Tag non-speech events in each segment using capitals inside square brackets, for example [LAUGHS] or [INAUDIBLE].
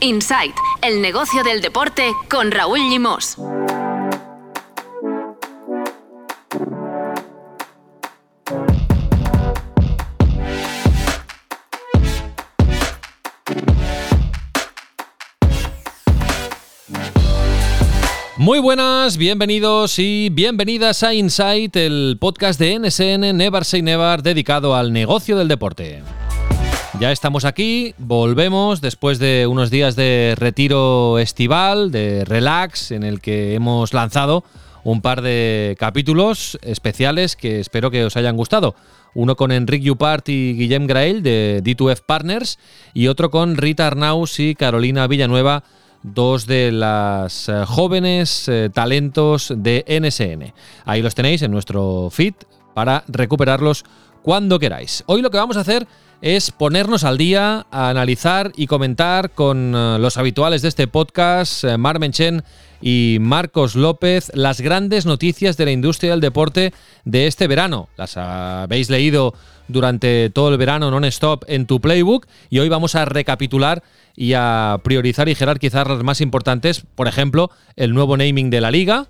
Insight, el negocio del deporte con Raúl Limos. Muy buenas, bienvenidos y bienvenidas a Insight, el podcast de NSN Never Say Never dedicado al negocio del deporte. Ya estamos aquí, volvemos después de unos días de retiro estival, de relax, en el que hemos lanzado un par de capítulos especiales que espero que os hayan gustado. Uno con Enrique Yupart y Guillem Grael de D2F Partners y otro con Rita Arnaus y Carolina Villanueva dos de las eh, jóvenes eh, talentos de NSN. Ahí los tenéis en nuestro feed para recuperarlos cuando queráis. Hoy lo que vamos a hacer es ponernos al día, a analizar y comentar con eh, los habituales de este podcast, Marmen Chen y Marcos López, las grandes noticias de la industria del deporte de este verano. Las habéis leído durante todo el verano non-stop en tu playbook y hoy vamos a recapitular y a priorizar y jerarquizar las más importantes, por ejemplo, el nuevo naming de la liga,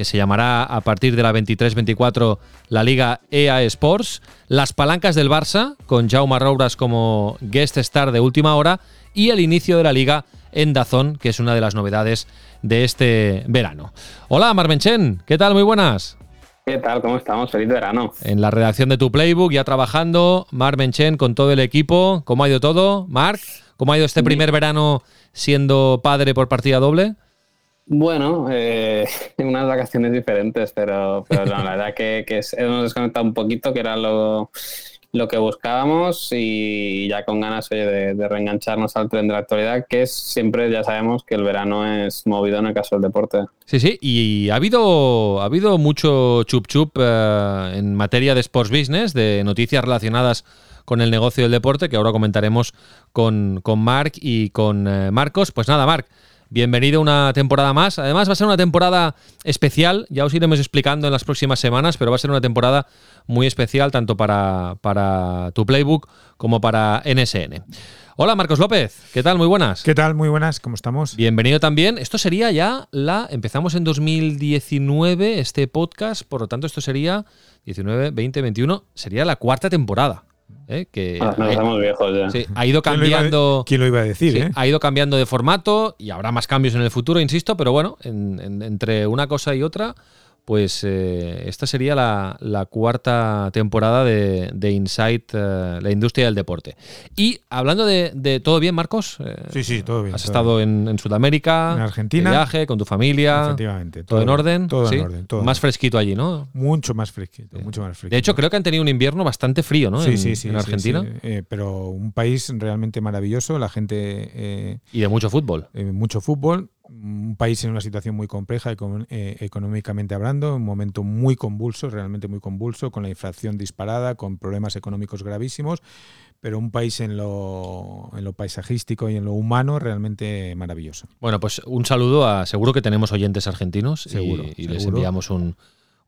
que se llamará a partir de la 23-24 la Liga EA Sports, las palancas del Barça, con Jaume Rouras como guest star de última hora, y el inicio de la liga en Dazón, que es una de las novedades de este verano. Hola, Marmenchen, ¿qué tal? Muy buenas. ¿Qué tal? ¿Cómo estamos? Feliz verano. En la redacción de tu Playbook, ya trabajando, Marmenchen con todo el equipo. ¿Cómo ha ido todo? Marc, ¿cómo ha ido este primer verano siendo padre por partida doble? Bueno, eh, [LAUGHS] unas vacaciones diferentes, pero, la verdad que, hemos desconectado un poquito, que era lo, lo que buscábamos y ya con ganas de, reengancharnos al tren de la actualidad, que es siempre, ya sabemos que el verano es movido en el caso del deporte. Sí, sí, y ha habido, ha habido mucho chup chup eh, en materia de sports business, de noticias relacionadas con el negocio del deporte, que ahora comentaremos con, con Marc y con eh, Marcos. Pues nada, Marc, Bienvenido a una temporada más. Además va a ser una temporada especial, ya os iremos explicando en las próximas semanas, pero va a ser una temporada muy especial tanto para, para tu playbook como para NSN. Hola Marcos López, ¿qué tal? Muy buenas. ¿Qué tal? Muy buenas, ¿cómo estamos? Bienvenido también. Esto sería ya la... Empezamos en 2019 este podcast, por lo tanto esto sería 19, 20, 21, sería la cuarta temporada. ¿Eh? que ah, estamos viejos ya. ha ido cambiando. ¿Quién lo iba a, decir? Eh? Ha ido cambiando de formato y habrá más cambios en el futuro, insisto, pero bueno, entre una cosa y otra, pues eh, esta sería la, cuarta temporada de, de Insight, eh, la industria del deporte. Y hablando de, todo bien, Marcos. Eh, sí, sí, todo bien. Has estado En, Sudamérica, en Argentina, de viaje con tu familia. Efectivamente. Todo, en orden. Todo en orden. más fresquito allí, ¿no? Mucho más fresquito, mucho más fresquito. De hecho, creo que han tenido un invierno bastante frío, ¿no? Sí, sí, sí. En Argentina. pero un país realmente maravilloso, la gente. y de mucho fútbol. mucho fútbol un país en una situación muy compleja eh, económicamente hablando, un momento muy convulso, realmente muy convulso, con la inflación disparada, con problemas económicos gravísimos, pero un país en lo, en lo paisajístico y en lo humano realmente maravilloso. Bueno, pues un saludo a, seguro que tenemos oyentes argentinos seguro, y, les enviamos un,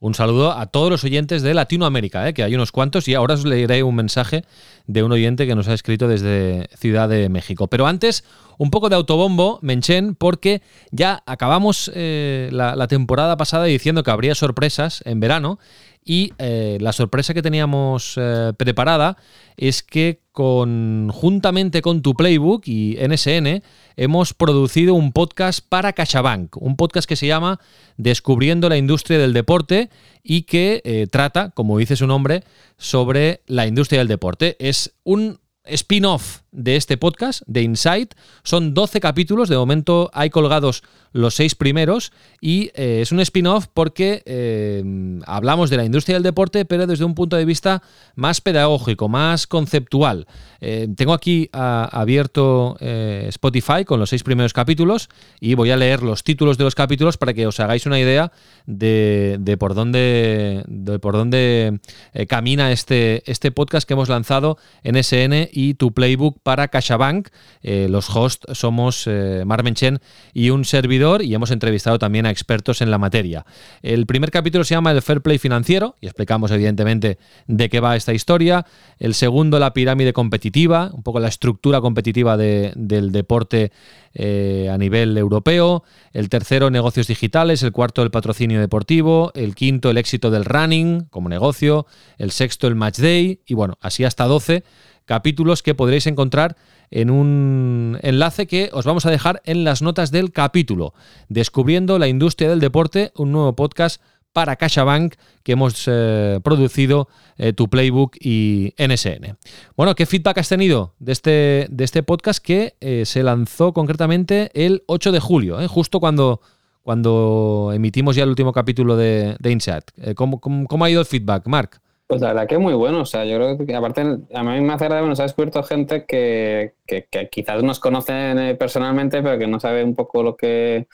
un saludo a todos los oyentes de Latinoamérica, ¿eh? que hay unos cuantos, y ahora os leeré un mensaje de un oyente que nos ha escrito desde Ciudad de México. Pero antes, un poco de autobombo, Menchen, porque ya acabamos eh, la, temporada pasada diciendo que habría sorpresas en verano y eh, la sorpresa que teníamos eh, preparada es que conjuntamente con tu Playbook y NSN hemos producido un podcast para CaixaBank, un podcast que se llama Descubriendo la industria del deporte y que trata, como dice su nombre, sobre la industria del deporte. Es un spin-off de este podcast, de Insight. Son 12 capítulos, de momento hay colgados los seis primeros y eh, es un spin-off porque eh, hablamos de la industria del deporte, pero desde un punto de vista más pedagógico, más conceptual. Eh, tengo aquí abierto Spotify con los seis primeros capítulos y voy a leer los títulos de los capítulos para que os hagáis una idea de, por dónde, de por dónde camina este, este podcast que hemos lanzado en SN y tu playbook para CaixaBank. Eh, los hosts somos eh, Marmenchen y un servidor y hemos entrevistado también a expertos en la materia. El primer capítulo se llama El Fair Play Financiero y explicamos evidentemente de qué va esta historia. El segundo, la pirámide competitiva, un poco la estructura competitiva del deporte eh, a nivel europeo. El tercero, negocios digitales. El cuarto, el patrocinio deportivo. El quinto, el éxito del running como negocio. El sexto, el match day. Y bueno, así hasta 12 capítulos que podréis encontrar en un enlace que os vamos a dejar en las notas del capítulo. Descubriendo la industria del deporte, un nuevo podcast para CaixaBank que hemos eh, producido eh, tu Playbook y NSN. Bueno, ¿qué feedback has tenido de este, de este podcast que eh, se lanzó concretamente el 8 de julio, justo cuando, cuando emitimos ya el último capítulo de, de Insight? ¿cómo, cómo, ha ido el feedback, Mark? Pues la verdad que muy bueno. O sea, yo creo que aparte a mí me hace gracia, nos ha descubierto gente que, que, que quizás nos conocen personalmente, pero que no sabe un poco lo que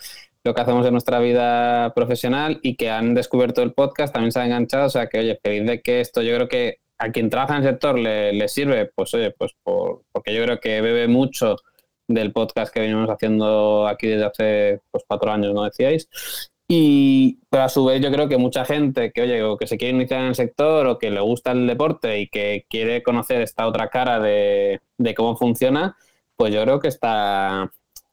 lo que hacemos en nuestra vida profesional y que han descubierto el podcast, también se han enganchado, o sea que, oye, feliz de que esto yo creo que a quien trabaja en el sector le, sirve, pues oye, pues por, porque yo creo que bebe mucho del podcast que venimos haciendo aquí desde hace pues, cuatro años, ¿no decíais? Y pero a su vez yo creo que mucha gente que, oye, o que se quiere iniciar en el sector o que le gusta el deporte y que quiere conocer esta otra cara de, de cómo funciona, pues yo creo que está,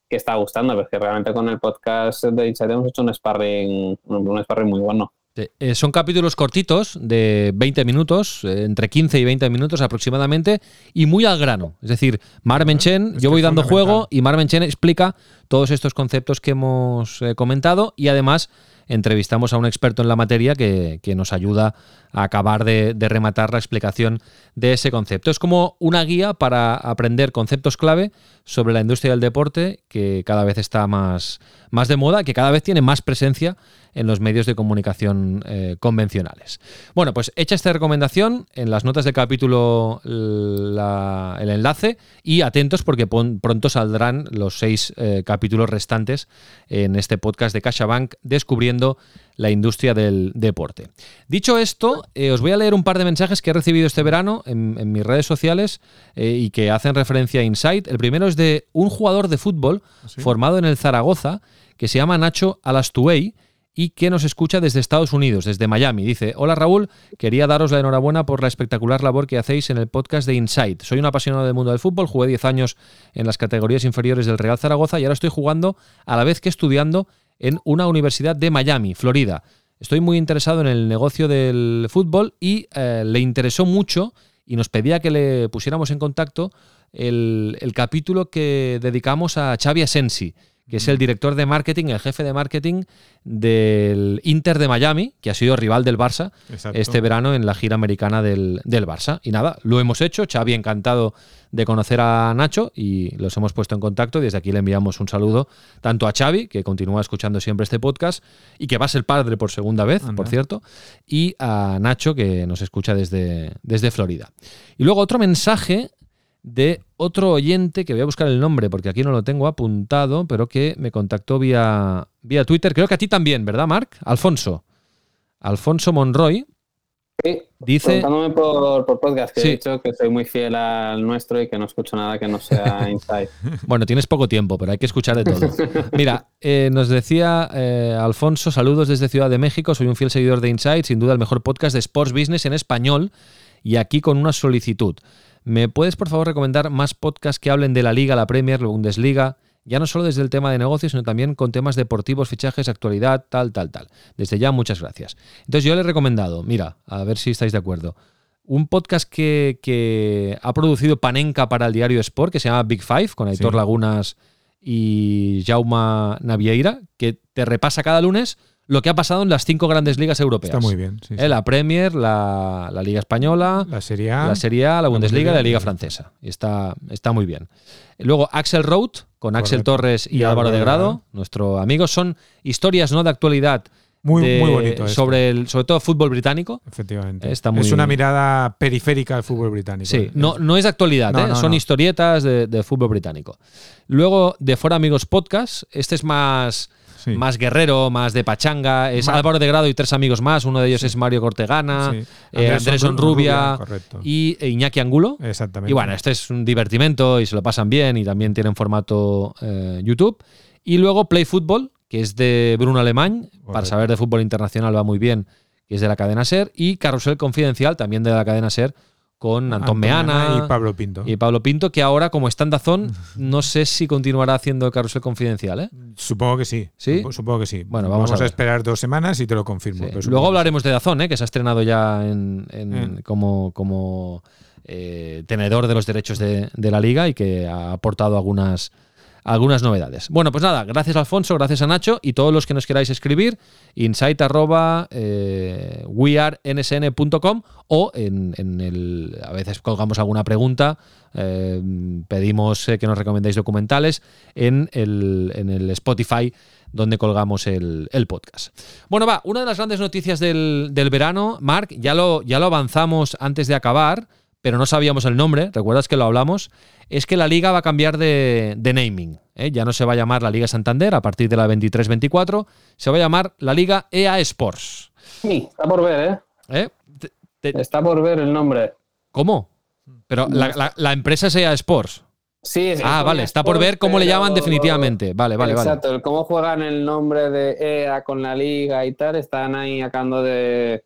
que está gustando, porque realmente con el podcast de Insight hemos hecho un sparring, un sparring muy bueno. Eh, son capítulos cortitos de 20 minutos, eh, entre 15 y 20 minutos aproximadamente, y muy al grano. Es decir, Marmen Chen, yo voy dando juego y Marmen Chen explica todos estos conceptos que hemos eh, comentado y además entrevistamos a un experto en la materia que, nos ayuda a acabar de, rematar la explicación de ese concepto. Es como una guía para aprender conceptos clave sobre la industria del deporte que cada vez está más, más de moda, que cada vez tiene más presencia en los medios de comunicación eh, convencionales. Bueno, pues hecha esta recomendación, en las notas del capítulo el enlace y atentos porque pronto saldrán los seis eh, capítulos restantes en este podcast de CaixaBank descubriendo la industria del deporte. Dicho esto, eh, os voy a leer un par de mensajes que he recibido este verano en, mis redes sociales y que hacen referencia a Insight. El primero es de un jugador de fútbol ¿Ah, formado en el Zaragoza que se llama Nacho Alastuey y que nos escucha desde Estados Unidos, desde Miami. Dice, hola Raúl, quería daros la enhorabuena por la espectacular labor que hacéis en el podcast de Insight. Soy un apasionado del mundo del fútbol, jugué 10 años en las categorías inferiores del Real Zaragoza y ahora estoy jugando a la vez que estudiando en una universidad de Miami, Florida. Estoy muy interesado en el negocio del fútbol y eh, le interesó mucho y nos pedía que le pusiéramos en contacto el, el capítulo que dedicamos a Xavi Asensi que es el director de marketing, el jefe de marketing del Inter de Miami, que ha sido rival del Barça este verano en la gira americana del, Barça. Y nada, lo hemos hecho. Xavi encantado de conocer a Nacho y los hemos puesto en contacto. Desde aquí le enviamos un saludo tanto a Xavi, que continúa escuchando siempre este podcast y que va a ser padre por segunda vez, por cierto, y a Nacho, que nos escucha desde, desde Florida. Y luego otro mensaje de otro oyente, que voy a buscar el nombre porque aquí no lo tengo apuntado, pero que me contactó vía, vía Twitter. Creo que a ti también, ¿verdad, Mark? Alfonso. Alfonso Monroy. Sí, dice. por, por podcast, que he dicho que soy muy fiel al nuestro y que no escucho nada que no sea [LAUGHS] Insight. bueno, tienes poco tiempo, pero hay que escuchar de todo. [LAUGHS] Mira, eh, nos decía eh, Alfonso, saludos desde Ciudad de México, soy un fiel seguidor de Insight, sin duda el mejor podcast de Sports Business en español, y aquí con una solicitud. ¿Me puedes, por favor, recomendar más podcasts que hablen de la Liga, la Premier, la Bundesliga? Ya no solo desde el tema de negocios, sino también con temas deportivos, fichajes, actualidad, tal, tal, tal. Desde ya, muchas gracias. Entonces, yo le he recomendado, mira, a ver si estáis de acuerdo, un podcast que, ha producido Panenka para el diario Sport, que se llama Big Five, con Aitor Lagunas y Jauma Navieira, que te repasa cada lunes lo que ha pasado en las cinco grandes ligas europeas. Está muy bien. Eh, la Premier, la, Liga Española, la Serie A, la, Serie la Bundesliga y la Liga Francesa. está, está muy bien. Luego Axel Road, con Axel Torres y, Álvaro de Grado, nuestro amigo. Son historias no de actualidad Muy, de- muy bonito. esto. sobre el, sobre todo fútbol británico. Efectivamente. Está muy- Es una mirada periférica al fútbol británico. Sí, no, no es de actualidad, No, ¿eh? no, son no. historietas de, de fútbol británico. Luego, de Fuera Amigos Podcast, este es más, Sí. más guerrero, más de pachanga. Es Álvaro de Grado y tres amigos más. Uno de ellos es Mario Cortegana, Sí. eh, Andrés Onrubia y e Iñaki Angulo. Exactamente. Y bueno, este es un divertimento y se lo pasan bien y también tienen formato eh, YouTube. Y luego Play Football, que es de Bruno Alemán, para saber de fútbol internacional va muy bien, que es de la cadena Ser. Y Carrusel Confidencial, también de la cadena Ser, con Antón Antón Meana y Pablo Pinto. y Pablo Pinto, que ahora como está en Dazón, [LAUGHS] no sé si continuará haciendo el Carrusel Confidencial. ¿eh? Supongo que sí. ¿Sí? Supo- Supongo que sí. Bueno, vamos a esperar dos semanas y te lo confirmo. Sí. pero supongo Luego hablaremos de Dazón, ¿eh? que se ha estrenado ya en, en- Eh. como, como eh, tenedor de los derechos de, de la liga y que ha aportado algunas, algunas novedades. Bueno, pues nada, gracias Alfonso, gracias a Nacho y todos los que nos queráis escribir, insight arroba, eh, wearensn.com o en, en el, a veces colgamos alguna pregunta, eh, pedimos eh, que nos recomendéis documentales en el, en el Spotify donde colgamos el, el podcast. Bueno, va, una de las grandes noticias del, del verano, Marc, ya lo, ya lo avanzamos antes de acabar, pero no sabíamos el nombre, recuerdas que lo hablamos, es que la liga va a cambiar de, de naming. ¿eh? Ya no se va a llamar la Liga Santander a partir de la 23-24, se va a llamar la Liga EA Sports. Sí, está por ver, ¿eh? ¿eh? Te- te- Está por ver el nombre. ¿Cómo? Pero la, la- la empresa es EA Sports. Sí, sí, Ah, es vale, está por ver cómo le llaman definitivamente. Vale, vale, vale. Exacto, el cómo juegan el nombre de EA con la liga y tal, están ahí acabando de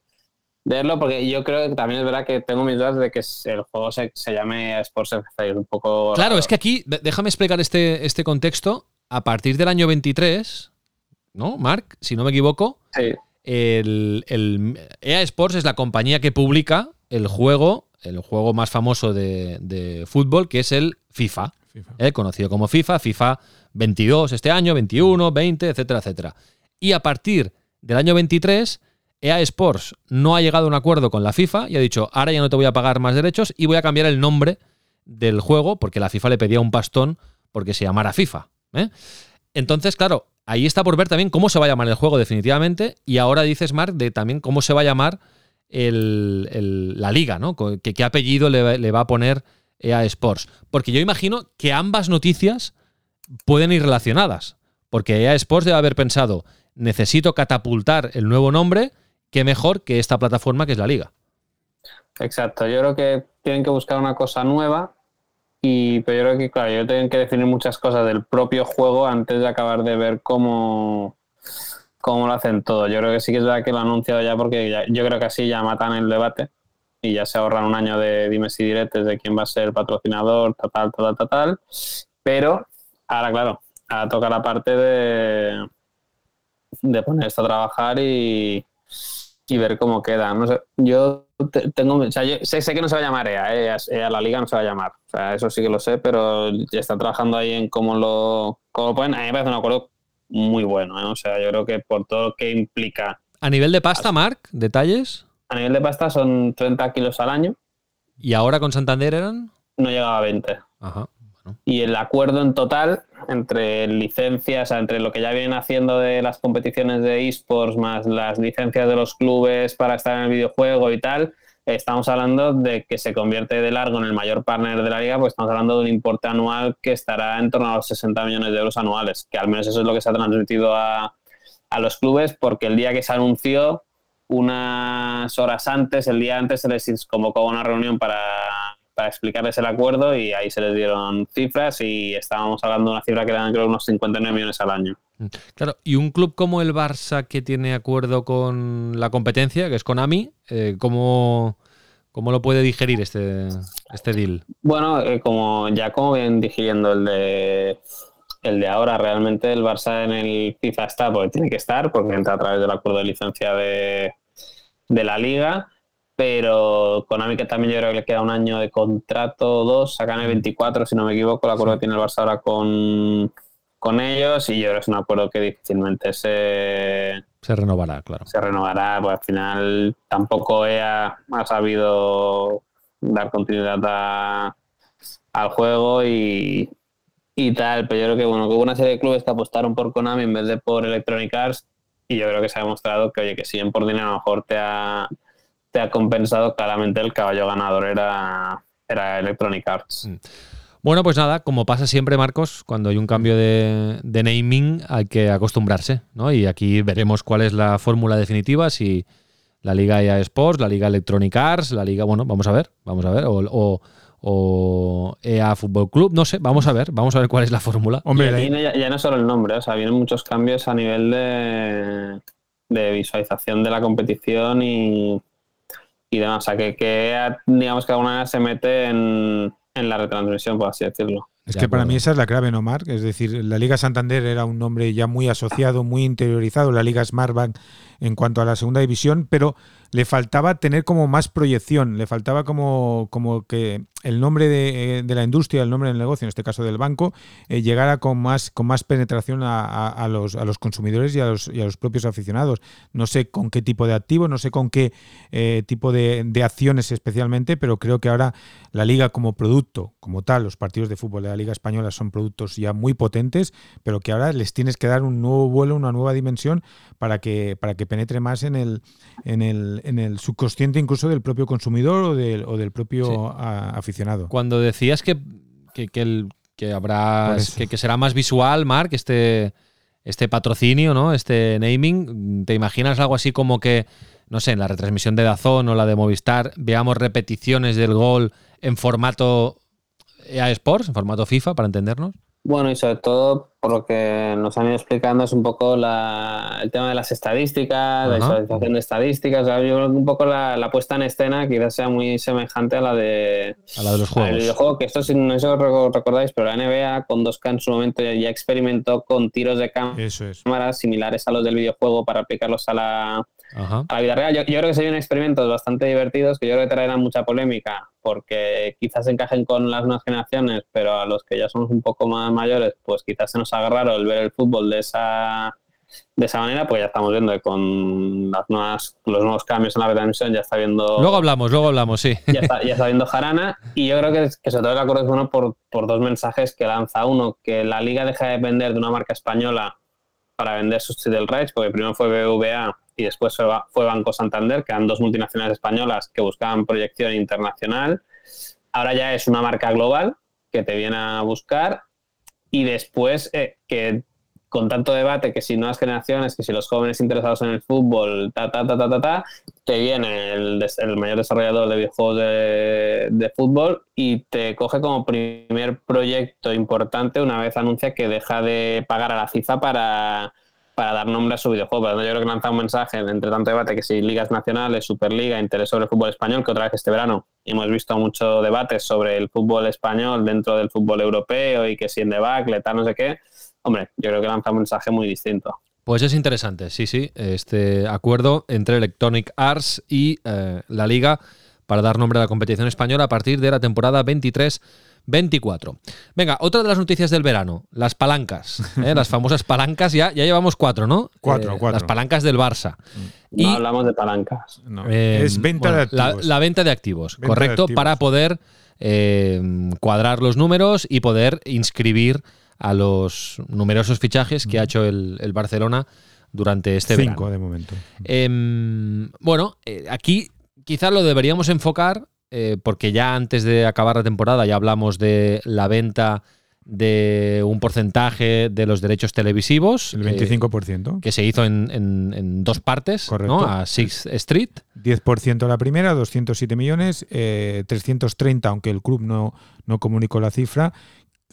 de verlo, porque yo creo que también es verdad que tengo mis dudas de que el juego se, se llame Sports FC, un poco... Claro, raro. es que aquí, déjame explicar este, este contexto. A partir del año 23, ¿no, Marc? Si no me equivoco, Sí, el, el EA Sports es la compañía que publica el juego, el juego más famoso de, de fútbol, que es el FIFA, FIFA. ¿eh? conocido como FIFA, FIFA 22 este año, 21, 20, etcétera, etcétera. Y a partir del año 23, EA Sports no ha llegado a un acuerdo con la FIFA y ha dicho, ahora ya no te voy a pagar más derechos y voy a cambiar el nombre del juego porque la FIFA le pedía un pastón porque se llamara FIFA. ¿eh? Entonces, claro, ahí está por ver también cómo se va a llamar el juego definitivamente y ahora dices, Mark, de también cómo se va a llamar la liga, ¿no? Que, ¿Qué apellido le, le va a poner EA Sports? Porque yo imagino que ambas noticias pueden ir relacionadas. Porque EA Sports debe haber pensado, necesito catapultar el nuevo nombre, qué mejor que esta plataforma que es la liga. exacto. Yo creo que tienen que buscar una cosa nueva, y, pero yo creo que, claro, yo tienen que definir muchas cosas del propio juego antes de acabar de ver cómo, cómo lo hacen todo. Yo creo que sí que es verdad que lo han anunciado ya porque ya- yo creo que así ya matan el debate y ya se ahorran un año de dimes y diretes de quién va a ser el patrocinador, tal, tal, tal, tal, tal. Pero ahora, claro, ahora toca la parte de, de poner esto a trabajar y, y ver cómo queda. No sé, yo te- tengo, o sea, yo sé, sé que no se va a llamar EA, ¿eh? EA la liga no se va a llamar. O sea, eso sí que lo sé, pero ya está trabajando ahí en cómo lo, cómo lo ponen. A mí me parece un acuerdo muy bueno, ¿eh? O sea, yo creo que por todo lo que implica A nivel de pasta, Mark, detalles. a nivel de pasta son 30 kilos al año, Y ahora con Santander eran. no llegaba a 20. Ajá. Y el acuerdo en total entre licencias, entre lo que ya vienen haciendo de las competiciones de esports más las licencias de los clubes para estar en el videojuego y tal, estamos hablando de que se convierte de largo en el mayor partner de la liga, pues estamos hablando de un importe anual que estará en torno a los 60 millones de euros anuales, que al menos eso es lo que se ha transmitido a, a los clubes, porque el día que se anunció, unas horas antes, el día antes, se les convocó a una reunión para, para explicarles el acuerdo y ahí se les dieron cifras y estábamos hablando de una cifra que eran creo unos 59 millones al año. Claro, y un club como el Barça que tiene acuerdo con la competencia, que es Konami, eh, ¿cómo, cómo lo puede digerir este, este deal? Bueno, eh, como ya como ven digiriendo el de el de ahora, realmente el Barça en el FIFA está porque tiene que estar, porque entra a través del acuerdo de licencia de, de la liga, pero Konami que también yo creo que le queda un año de contrato, dos, sacan el 24 si no me equivoco, el acuerdo que tiene el Barça ahora con, con ellos y yo creo que es un acuerdo que difícilmente se, Se renovará, claro. se renovará, pues al final tampoco EA ha sabido dar continuidad a- al juego y, y tal, pero yo creo que bueno, que hubo una serie de clubes que apostaron por Konami en vez de por Electronic Arts y yo creo que se ha demostrado que, oye, que si bien por dinero a lo mejor te ha, te ha compensado, claramente el caballo ganador era, era Electronic Arts. Mm. Bueno, pues nada, como pasa siempre, Marcos, cuando hay un cambio de, de naming hay que acostumbrarse, ¿no? Y aquí veremos cuál es la fórmula definitiva, si la Liga EA Sports, la Liga Electronic Arts, la Liga, bueno, vamos a ver, vamos a ver, o, o, EA Fútbol Club, no sé, vamos a ver, vamos a ver cuál es la fórmula. Hombre, ya, ya, no solo el nombre, o sea, vienen muchos cambios a nivel de, de visualización de la competición y, y demás, o sea, que, que digamos que alguna vez se mete en en la retransmisión, por así decirlo. Es que para mí esa es la clave, ¿no, Marc? Es decir, la Liga Santander era un nombre ya muy asociado, muy interiorizado, la Liga Smartbank en cuanto a la segunda división, pero le faltaba tener como más proyección, le faltaba como, como que el nombre de, de, la industria, el nombre del negocio, en este caso del banco, eh, llegara con más, con más penetración a, a, los, a, los, consumidores y a los, y a los, propios aficionados. No sé con qué tipo de activos, no sé con qué eh, tipo de, de, acciones especialmente, pero creo que ahora la liga como producto, como tal, los partidos de fútbol de la Liga Española son productos ya muy potentes, pero que ahora les tienes que dar un nuevo vuelo, una nueva dimensión para que, para que penetre más en el, en el, en el subconsciente incluso del propio consumidor o del, o del propio aficionado. Cuando decías que, que, el, que habrá que, será más visual, Mark, este, este patrocinio, ¿no? Este naming, ¿te imaginas algo así como que, no sé, en la retransmisión de Dazón o la de Movistar, veamos repeticiones del gol en formato EA Sports, en formato FIFA, para entendernos? Bueno, y sobre todo, por lo que nos han ido explicando, es un poco la, el tema de las estadísticas, la visualización de estadísticas. yo creo que un poco la, puesta en escena quizás sea muy semejante a la de, a la de los juegos. Videojuego, que esto, no sé si os recordáis, pero la NBA con 2K en su momento ya experimentó con tiros de cámara similares a los del videojuego para aplicarlos a la, a la vida real. Yo, creo que serían experimentos bastante divertidos que yo creo que traerán mucha polémica porque quizás encajen con las nuevas generaciones, pero a los que ya somos un poco más mayores, pues quizás se nos haga raro el ver el fútbol de esa de esa manera, pues ya estamos viendo que con las nuevas, los nuevos cambios en la retransmisión ya está viendo. Luego hablamos, luego hablamos, sí. Ya está, ya está viendo [LAUGHS] Jarana. Y yo creo que, que sobre todo el acuerdo es bueno por, por dos mensajes que lanza. Uno, que la liga deja de depender de una marca española para vender sus title rights, porque primero fue BVA y después fue Banco Santander, que eran dos multinacionales españolas que buscaban proyección internacional. Ahora ya es una marca global que te viene a buscar y después eh, que con tanto debate que si nuevas generaciones, que si los jóvenes interesados en el fútbol, ta, ta, ta, ta, ta, te viene el, el mayor desarrollador de videojuegos de, de, fútbol y te coge como primer proyecto importante una vez anuncia que deja de pagar a la FIFA para para dar nombre a su videojuego. Yo creo que lanza un mensaje entre tanto debate que si ligas nacionales, Superliga, interés sobre el fútbol español, que otra vez este verano hemos visto mucho debate sobre el fútbol español dentro del fútbol europeo y que si en debacle, tal, no sé qué. Hombre, yo creo que lanza un mensaje muy distinto. Pues es interesante, sí, sí, este acuerdo entre Electronic Arts y eh, la Liga para dar nombre a la competición española a partir de la temporada 23 24. Venga, otra de las noticias del verano, las palancas, ¿eh? las famosas palancas, ya, ya llevamos cuatro, ¿no? Cuatro, eh, cuatro. Las palancas del Barça. Y, no hablamos de palancas. Eh, es venta de activos. La, venta de activos, correcto, para poder cuadrar los números y poder inscribir a los numerosos fichajes que ha hecho el, Barcelona durante este Cinco verano. de momento. Em, bueno, aquí quizás lo deberíamos enfocar eh, porque ya antes de acabar la temporada ya hablamos de la venta de un porcentaje de los derechos televisivos. El 25%. Eh, que se hizo en, dos partes, Correcto. A Six Street. 10% la primera, 207 millones, 330, eh, aunque el club no, no comunicó la cifra,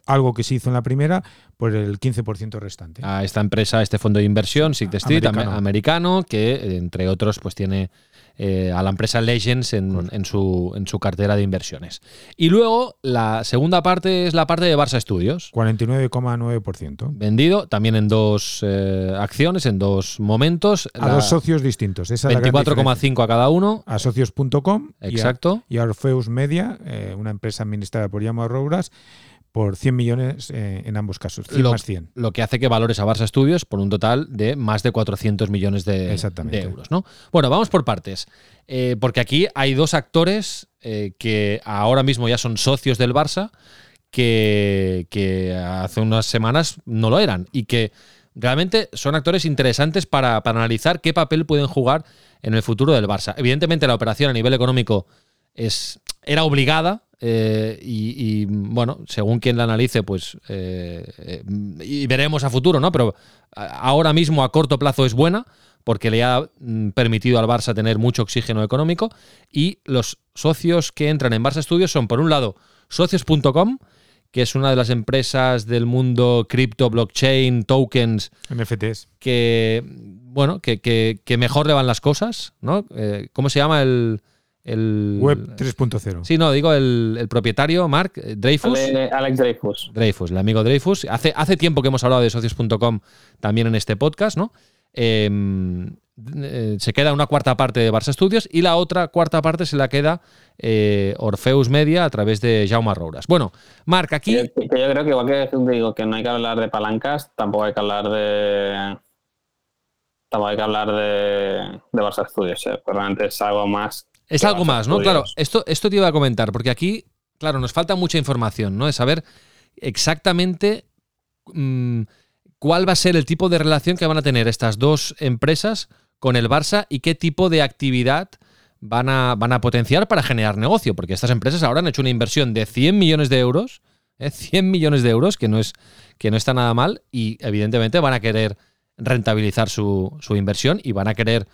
algo que se hizo en la primera, por el 15% restante. A esta empresa, este fondo de inversión, Six Street, americano. americano, que entre otros pues tiene eh, a la empresa Legends en, su, en su cartera de inversiones. Y luego la segunda parte es la parte de Barça Studios. 49,9%. Vendido también en dos eh, acciones, en dos momentos. A dos socios distintos. 24,5 a cada uno. A socios.com. Exacto. Y a, Orfeus Media, eh, una empresa administrada por Llamo Rouras por 100 millones eh, en ambos casos, 100 lo, más 100. Lo que hace que valores a Barça Studios por un total de más de 400 millones de, euros. ¿no? Bueno, vamos por partes, eh, porque aquí hay dos actores eh, que ahora mismo ya son socios del Barça, que, que hace unas semanas no lo eran y que realmente son actores interesantes para, analizar qué papel pueden jugar en el futuro del Barça. Evidentemente la operación a nivel económico es, era obligada eh, y, bueno, según quien la analice, pues eh, y veremos a futuro, ¿no? Pero ahora mismo a corto plazo es buena porque le ha mm, permitido al Barça tener mucho oxígeno económico y los socios que entran en Barça Studios son, por un lado, socios.com, que es una de las empresas del mundo cripto, blockchain, tokens. NFTs. Que, bueno, que, mejor le van las cosas, ¿no? Eh, ¿Cómo se llama el, Web 3.0. Sí, no, digo el, propietario, Mark eh, Dreyfus. Alex Dreyfus. Dreyfus, el amigo Dreyfus. Hace, hace tiempo que hemos hablado de socios.com también en este podcast, ¿no? Em, eh, se queda una cuarta parte de Barça Studios y la otra cuarta parte se la queda eh, Orfeus Media a través de Jaume Rouras. Bueno, Marc, aquí... Yo, creo que igual que digo que no hay que hablar de palancas, tampoco hay que hablar de... Tampoco hay que hablar de, de Barça Studios, ¿eh? realmente es algo más... Es algo más, ¿no? Claro, esto, esto te iba a comentar, porque aquí, claro, nos falta mucha información, ¿no? De saber exactamente... Mm, cuál va a ser el tipo de relación que van a tener estas dos empresas con el Barça y qué tipo de actividad van a, van a potenciar para generar negocio, porque estas empresas ahora han hecho una inversión de 100 millones de euros, 100 ¿eh? millones de euros, que no, es, que no está nada mal, y evidentemente van a querer rentabilizar su, inversión y van a querer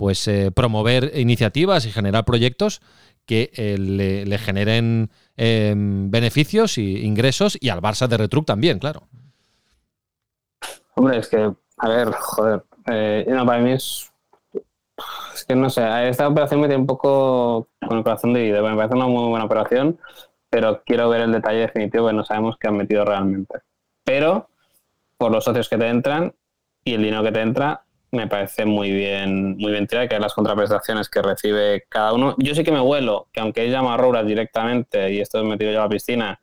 pues eh, promover iniciativas y generar proyectos que eh, le, generen beneficios e ingresos y al Barça de Retruc también, claro. Hombre, es que, a ver, joder, eh, no, para mí es. Es que no sé, esta operación me tiene un poco con el corazón dividido. Me parece una muy buena operación, pero quiero ver el detalle definitivo que no sabemos qué han metido realmente. Pero, por los socios que te entran y el dinero que te entra, me parece muy bien, muy bien tirado, que las contraprestaciones que recibe cada uno. Yo sí que me vuelo que aunque ella llama a directamente y esto es metido yo a la piscina,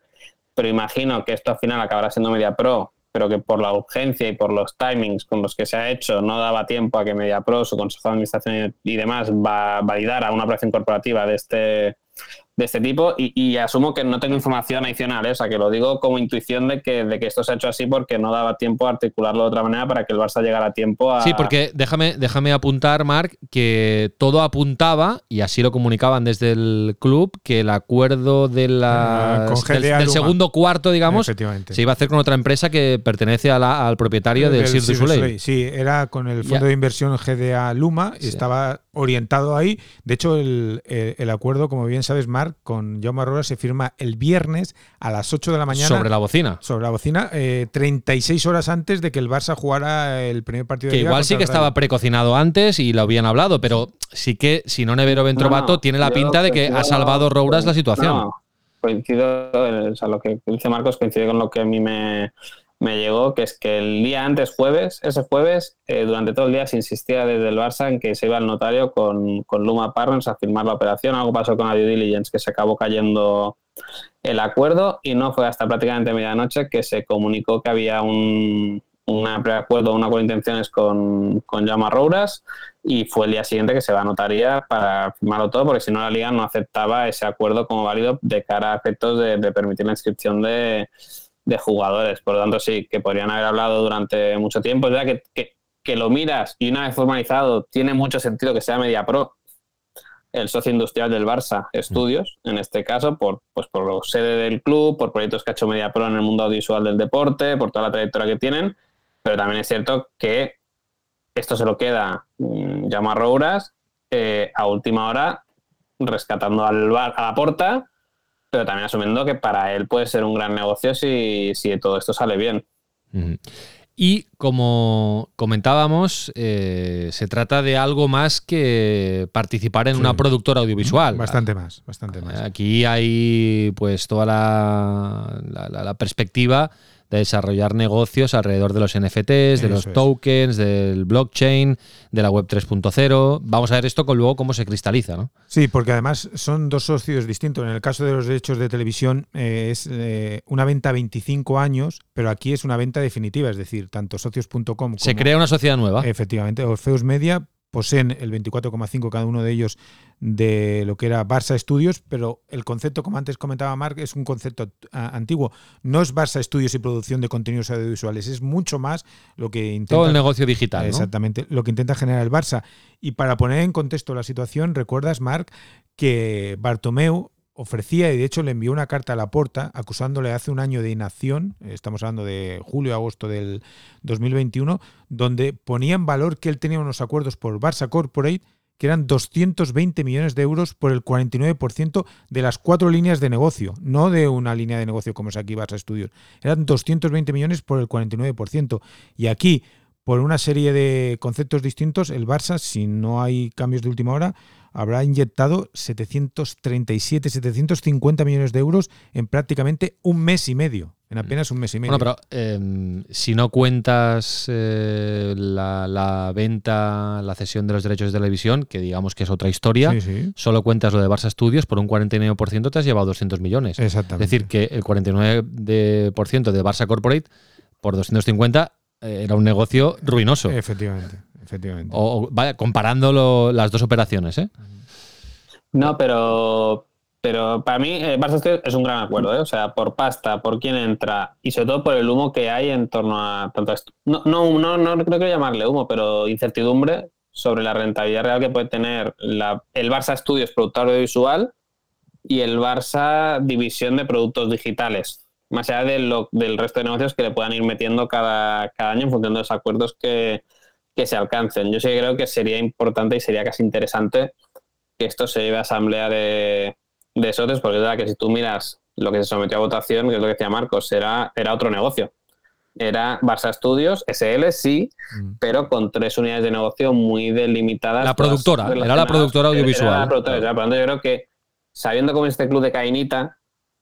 pero imagino que esto al final acabará siendo Media Pro pero que por la urgencia y por los timings con los que se ha hehecho no daba tiempo a que MediaPro, su consejo de administración y demás, va, validara una operación corporativa de este, de este tipo y, asumo que no tengo información adicional, ¿eh? o sea, que lo digo como intuición de que, de que esto se ha hecho así porque no daba tiempo a articularlo de otra manera para que el Barça llegara a tiempo a... Sí, porque déjame, déjame apuntar, Marc, que todo apuntaba, y así lo comunicaban desde el club, que el acuerdo de la, ah, del, segundo cuarto, digamos, se iba a hacer con otra empresa que pertenece al propietario del Cirque du Soleil. Sí, era con el fondo de inversión GDA Luma, y estaba orientado ahí. De hecho, el, el acuerdo, como bien sabes, Marc, con Jaume Arrola se firma el viernes a las 8 de la mañana. Sobre la bocina. Sobre la bocina, 36 eh, horas antes de que el Barça jugara el primer partido de Que igual sí que estaba precocinado antes y lo habían hablado, pero sí que si no Nevero Ventrovato tiene la pinta de que ha salvado Rouras la situación. coincido, o sea, lo que dice Marcos coincide con lo que a mí me, me llegó, que es que el día antes, jueves, ese jueves, eh, durante todo el día se insistía desde el Barça en que se iba al notario con, con, Luma Partners a firmar la operación. Algo pasó con la due diligence, que se acabó cayendo el acuerdo y no fue hasta prácticamente medianoche que se comunicó que había un, un preacuerdo, un acuerdo de intenciones con, con Llama Rouras y fue el día siguiente que se va a notaría para firmarlo todo, porque si no la liga no aceptaba ese acuerdo como válido de cara a efectos de permitir la inscripción de de jugadores. Por lo tanto, sí, que podrían haber hablado durante mucho tiempo. Es verdad que, que, lo miras y una vez formalizado, tiene mucho sentido que sea Media Pro, el socio industrial del Barça Estudios, en este caso, por, pues por sede del club, por proyectos que ha hecho Media Pro en el mundo audiovisual del deporte, por toda la trayectoria que tienen. Pero también es cierto que esto se lo queda mm, llama Rouras eh, a última hora, rescatando al bar, a la porta pero también asumiendo que para él puede ser un gran negocio si, si todo esto sale bien. Y como comentábamos, eh, se trata de algo más que participar en una productora audiovisual. Bastante más, bastante más. Aquí hay pues toda la, la perspectiva de desarrollar negocios alrededor de los NFTs, de los tokens, del blockchain, de la web 3.0. Vamos a ver esto con luego cómo se cristaliza, ¿no? Sí, porque además son dos socios distintos. En el caso de los derechos de televisión eh, es eh, una venta a 25 años, pero aquí es una venta definitiva, es decir, tanto socios.com como... Se crea una sociedad nueva. Efectivamente, Orfeus Media poseen el 24,5 cada uno de ellos de lo que era Barça Studios, pero el concepto, como antes comentaba Mark, es un concepto antiguo. No es Barça Studios y producción de contenidos audiovisuales, es mucho más lo que intenta... Todo el negocio digital. Exactamente, lo que intenta generar el Barça. Y para poner en contexto la situación, recuerdas, Mark, que Bartomeu ofrecía y de hecho le envió una carta a la porta acusándole hace un año de inacción, estamos hablando de julio-agosto del 2021, donde ponía en valor que él tenía unos acuerdos por Barça Corporate que eran 220 millones de euros por el 49% de las cuatro líneas de negocio, no de una línea de negocio como es aquí Barça Studios. Eran 220 millones por el 49%. Y aquí, por una serie de conceptos distintos, el Barça, si no hay cambios de última hora, habrá inyectado 737, 750 millones de euros en prácticamente un mes y medio. En apenas un mes y medio. Bueno, pero em, si no cuentas eh, la, venta, la cesión de los derechos de televisión, que digamos que es otra historia, solo cuentas lo de Barça Studios, por un 49% te has llevado 200 millones. Exactamente. Es decir, que el 49% de Barça Corporate por 250 eh, era un negocio ruinoso. Efectivamente. Efectivamente. O, vaya, comparando las dos operaciones, ¿eh? No, pero, pero para mí eh, Barça es un gran acuerdo, ¿eh? O sea, por pasta, por quién entra y sobre todo por el humo que hay en torno a tanto esto. No, no, no, no creo que llamarle humo, pero incertidumbre sobre la rentabilidad real que puede tener la, el Barça Studios, productor audiovisual, y el Barça División de Productos Digitales, más allá de lo, del resto de negocios que le puedan ir metiendo cada, cada año en función de los acuerdos que, que se alcancen. Yo sí creo que sería importante y sería casi interesante que esto se lleve a asamblea de, de socios, porque es verdad que si tú miras lo que se sometió a votación, que es lo que decía Marcos, era, era otro negocio. Era Barça Studios, SL sí, mm. pero con tres unidades de negocio muy delimitadas. La productora, era la productora audiovisual. la productora, yo creo que sabiendo cómo es este club de Cainita,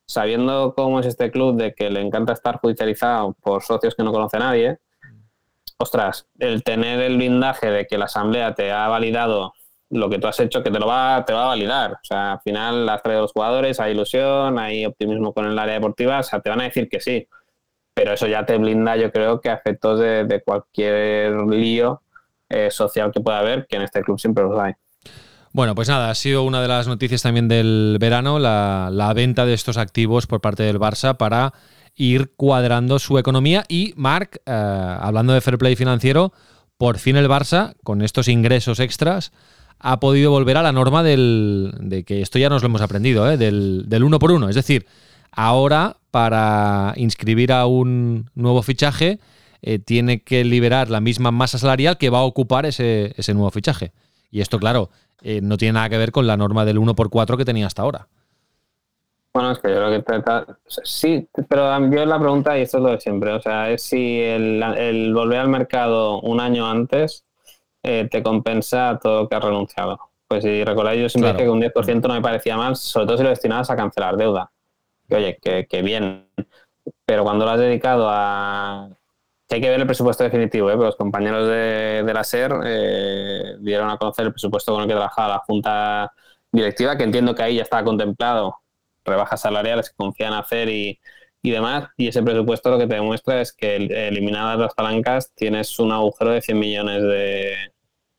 sabiendo cómo es este club de que le encanta estar judicializado por socios que no conoce nadie, ostras, el tener el blindaje de que la asamblea te ha validado lo que tú has hecho, que te lo va, te va a validar. O sea, al final has traído los jugadores, hay ilusión, hay optimismo con el área deportiva, o sea, te van a decir que sí. Pero eso ya te blinda, yo creo, que a efectos de, cualquier lío eh, social que pueda haber, que en este club siempre los hay. Bueno, pues nada, ha sido una de las noticias también del verano, la, la venta de estos activos por parte del Barça para ir cuadrando su economía. Y Marc, eh, hablando de fair play financiero, por fin el Barça, con estos ingresos extras, ha podido volver a la norma del, de que esto ya nos lo hemos aprendido, ¿eh? del, del uno por uno. Es decir, ahora para inscribir a un nuevo fichaje eh, tiene que liberar la misma masa salarial que va a ocupar ese, ese nuevo fichaje. Y esto, claro, no tiene nada que ver con la norma del 1 por 4 que tenía hasta ahora. Bueno, es que yo creo que trata, sí, pero yo la pregunta, y esto es lo de siempre, o sea, es si el, volver al mercado un año antes eh, te compensa todo lo que has renunciado. Pues si recordáis, yo siempre dije que un 10% no me parecía mal, sobre todo si lo destinabas a cancelar deuda. Que oye, que, bien, pero cuando lo has dedicado a... hay que ver el presupuesto definitivo, ¿eh? los compañeros de, la SER eh, dieron a conocer el presupuesto con el que trabajaba la Junta Directiva, que entiendo que ahí ya estaba contemplado rebajas salariales que confían hacer y, y demás. Y ese presupuesto lo que te demuestra es que eliminadas las palancas tienes un agujero de 100 millones de,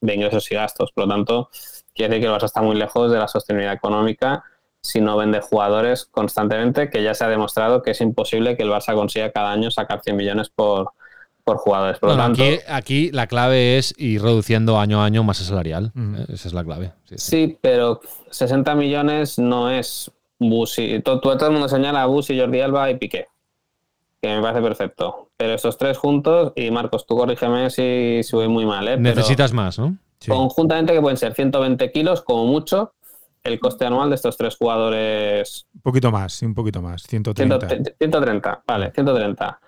de ingresos y gastos. Por lo tanto, quiere decir que el Barça está muy lejos de la sostenibilidad económica si no vende jugadores constantemente, que ya se ha demostrado que es imposible que el Barça consiga cada año sacar 100 millones por, por jugadores. Por lo tanto, aquí, la clave es ir reduciendo año a año masa salarial. Esa es la clave. sí, pero 60 millones no es Busi, todo, todo, el mundo señala a Busi, Jordi Alba y Piqué, que me parece perfecto. Pero estos tres juntos, y Marcos, tú corrígeme si, si voy muy mal. ¿eh? Necesitas más, ¿no? Conjuntamente que pueden ser 120 kilos como mucho el coste anual de estos tres jugadores. Un poquito más, un poquito más, 130. 130, vale, 130.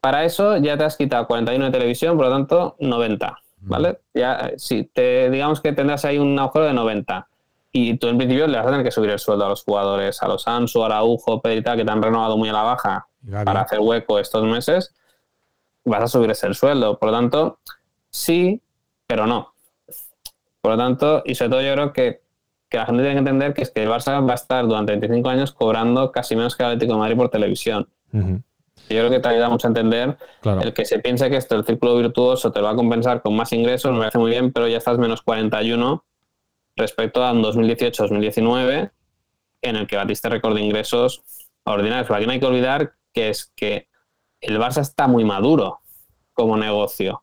Para eso ya te has quitado 41 de televisión, por lo tanto 90, ¿vale? Ya, sí, te, digamos que tendrás ahí un agujero de 90 y tú en principio le vas a tener que subir el sueldo a los jugadores, a los Ansu, Araujo, Pedrita, que te han renovado muy a la baja para hacer hueco estos meses, vas a subir ese sueldo. Por lo tanto, sí, pero no. Por lo tanto, y sobre todo yo creo que, la gente tiene que entender que es que el Barça va a estar durante 25 años cobrando casi menos que el Atlético de Madrid por televisión. Yo creo que te ayuda mucho a entender Claro. el que se piense que esto, el círculo virtuoso, te lo va a compensar con más ingresos, me parece muy bien, pero ya estás menos 41 respecto a un 2018-2019, en el que batiste récord de ingresos ordinarios. Pero aquí no hay que olvidar que es que el Barça está muy maduro como negocio.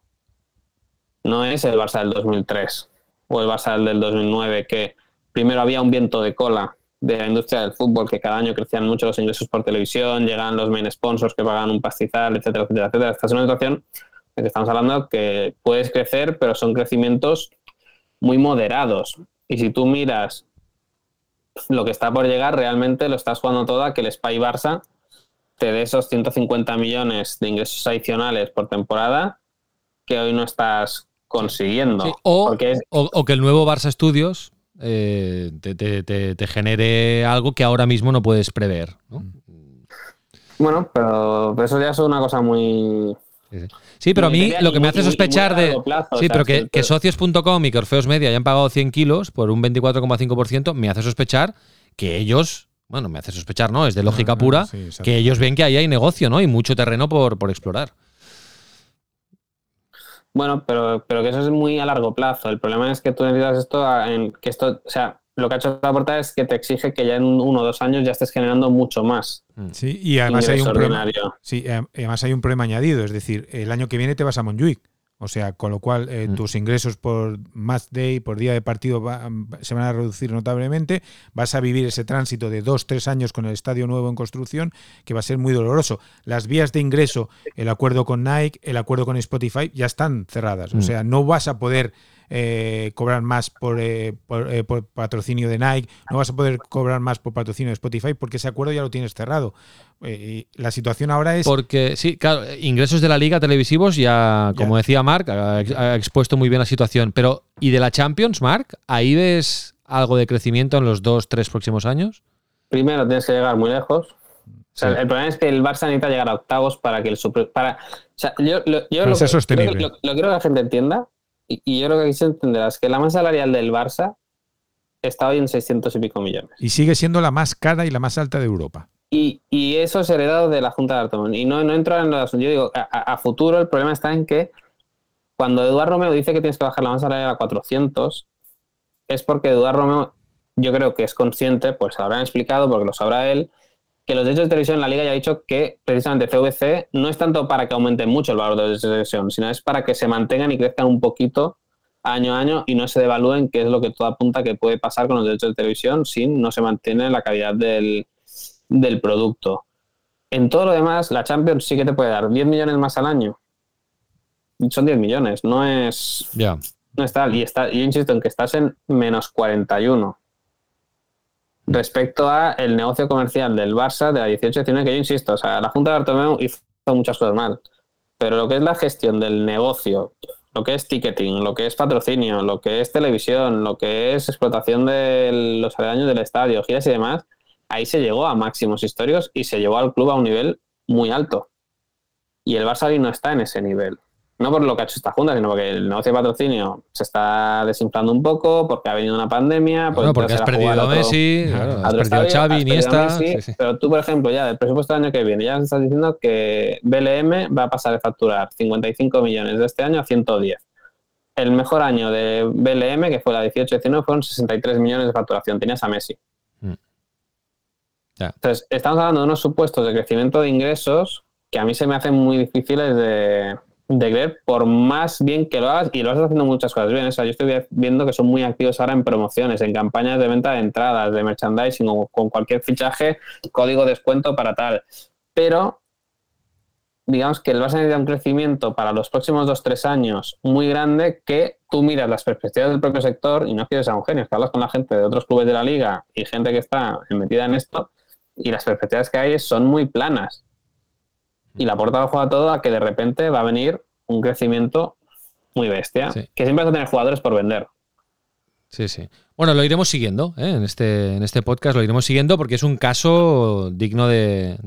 No es el Barça del 2003 o el Barça del 2009, que primero había un viento de cola de la industria del fútbol, que cada año crecían mucho los ingresos por televisión, llegaban los main sponsors que pagaban un pastizal, etcétera, etcétera, etcétera. Estás en una situación en que estamos hablando que puedes crecer, pero son crecimientos muy moderados. Y si tú miras lo que está por llegar, realmente lo estás jugando todo a que el Spy Barça te dé esos 150 millones de ingresos adicionales por temporada que hoy no estás consiguiendo. Sí, o, es- o- o que el nuevo Barça Studios eh, te, te- te- te genere algo que ahora mismo no puedes prever. ¿no? bueno, pero eso ya es una cosa muy... Sí, sí. Sí, pero a mí lo que me hace sospechar a de... largo plazo, o Sí, pero que, que socios.com y que Orfeos Media hayan pagado 100 kilos por un 24,5% me hace sospechar que ellos, bueno, me hace sospechar, ¿no? Es de lógica pura, sí, que ellos ven que ahí hay negocio, ¿no? Y mucho terreno por, por explorar. Bueno, pero, pero que eso es muy a largo plazo. El problema es que tú necesitas esto, en, que esto, o sea, lo que ha hecho la portada es que te exige que ya en uno o dos años ya estés generando mucho más Sí, y además hay un problema. Sí, eh, además hay un problema añadido, es decir, el año que viene te vas a Montjuic. O sea, con lo cual eh, Mm. tus ingresos por match day, por día de partido, va- se van a reducir notablemente. Vas a vivir ese tránsito de dos, tres años con el estadio nuevo en construcción, que va a ser muy doloroso. Las vías de ingreso, el acuerdo con Nike, el acuerdo con Spotify, ya están cerradas. Mm. O sea, no vas a poder eh, cobrar más por, eh, por, eh, por patrocinio de Nike, no vas a poder cobrar más por patrocinio de Spotify, porque ese acuerdo ya lo tienes cerrado. Eh, y la situación ahora es Porque, sí, claro, ingresos de la liga televisivos ya, como Ya. decía Marc, ha, ex- ha expuesto muy bien la situación. Pero, ¿y de la Champions, Marc? ¿Ahí ves algo de crecimiento en los dos, tres próximos años? Primero tienes que llegar muy lejos. O sea, el problema es que el Barça necesita llegar a octavos para que el super, para, o sea, yo, lo, yo lo, sostenible. Quiero que la gente entienda, y, y yo creo que aquí se entenderá, es que la masa salarial del Barça está hoy en 600 y pico millones. y sigue siendo la más cara y la más alta de Europa. Y, y eso es heredado de la Junta de Artomón. Y no, no entro en los. Yo digo, a, a- futuro el problema está en que cuando Eduardo Romeo dice que tienes que bajar la masa salarial a 400, es porque Eduardo Romeo, yo creo que es consciente, pues habrán explicado, porque lo sabrá él, que los derechos de televisión en la liga ya ha dicho que precisamente CVC no es tanto para que aumente mucho el valor de los derechos de televisión, sino es para que se mantengan y crezcan un poquito año a año y no se devalúen, que es lo que todo apunta que puede pasar con los derechos de televisión si no se mantiene la calidad del, del producto. En todo lo demás, la Champions sí que te puede dar 10 millones más al año. Son 10 millones, no es, Ya. no es tal. Y está, yo insisto en que estás en menos 41 respecto a el negocio comercial del Barça de la 18-19, que yo insisto, o sea, la Junta de Bartomeu hizo muchas cosas mal, pero lo que es la gestión del negocio, lo que es ticketing, lo que es patrocinio, lo que es televisión, lo que es explotación de los aledaños del estadio, giras y demás, ahí se llegó a máximos históricos y se llevó al club a un nivel muy alto. Y el Barça hoy no está en ese nivel. No por lo que ha hecho esta junta, sino porque el negocio de patrocinio se está desinflando un poco, porque ha venido una pandemia. Bueno, porque has perdido a Messi, claro, has perdido estadio, Xavi, has perdido a Iniesta. Messi, sí, sí. Pero tú, por ejemplo, ya del presupuesto del año que viene, ya nos estás diciendo que BLM va a pasar de facturar 55 millones de este año a 110. El mejor año de BLM, que fue la 18-19, fueron 63 millones de facturación. Tenías a Messi. Mm. Entonces, estamos hablando de unos supuestos de crecimiento de ingresos que a mí se me hacen muy difíciles de, de creer, por más bien que lo hagas, y lo estás haciendo muchas cosas bien. O sea, yo estoy viendo que son muy activos ahora en promociones, en campañas de venta de entradas, de merchandising o con cualquier fichaje, código descuento para tal. Pero digamos que el Barça necesita un crecimiento para los próximos dos tres años muy grande que tú miras las perspectivas del propio sector y no quieres a un genio, que hablas con la gente de otros clubes de la liga y gente que está metida en esto y las perspectivas que hay son muy planas. Y la puerta lo juega todo a que de repente va a venir un crecimiento muy bestia, Sí. que siempre vas a tener jugadores por vender. Sí, sí. Bueno, lo iremos siguiendo ¿eh? en, este, en este podcast, lo iremos siguiendo porque es un caso digno de,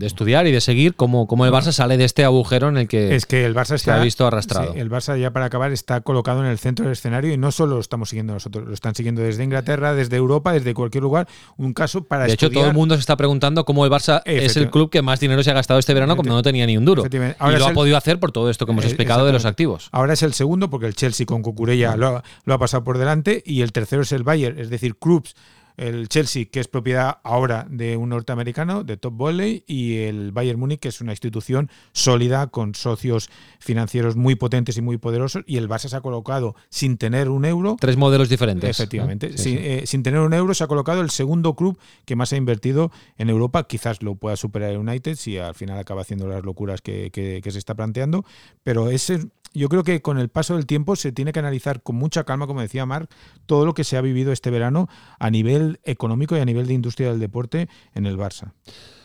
estudiar y de seguir cómo, cómo, el Barça sale de este agujero en el que, es que el Barça se ha visto arrastrado. el Barça, ya para acabar, está colocado en el centro del escenario y no solo lo estamos siguiendo nosotros, lo están siguiendo desde Inglaterra, desde Europa, desde cualquier lugar. Un caso para De hecho, todo el mundo se está preguntando cómo el Barça es el club que más dinero se ha gastado este verano cuando no tenía ni un duro. y lo ha podido hacer por todo esto que hemos eh, explicado de los activos. Ahora es el segundo porque el Chelsea con Cucurella lo, lo ha pasado por delante y el tercero es el Bayern, es decir, clubs el Chelsea, que es propiedad ahora de un norteamericano, de Top Volley, y el Bayern Múnich, que es una institución sólida con socios financieros muy potentes y muy poderosos, y el Barça se ha colocado sin tener un euro. Tres modelos diferentes. Efectivamente. Eh, sin, tener un euro se ha colocado el segundo club que más ha invertido en Europa. Quizás lo pueda superar el United si al final acaba haciendo las locuras que, que se está planteando, pero ese yo creo que con el paso del tiempo se tiene que analizar con mucha calma, como decía Marc, todo lo que se ha vivido este verano a nivel económico y a nivel de industria del deporte en el Barça.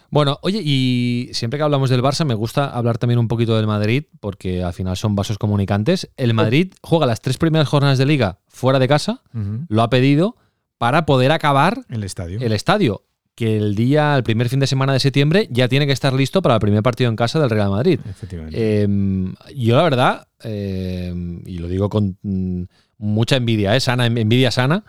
Bueno, oye, y siempre que hablamos del Barça me gusta hablar también un poquito del Madrid, porque al final son vasos comunicantes. El Madrid juega las tres primeras jornadas de liga fuera de casa, lo ha pedido para poder acabar el estadio. el estadio que el día, el primer fin de semana de septiembre, ya tiene que estar listo para el primer partido en casa del Real Madrid. Efectivamente. Em, yo la verdad, em, y lo digo con mm, mucha envidia, ¿eh? sana, envidia sana,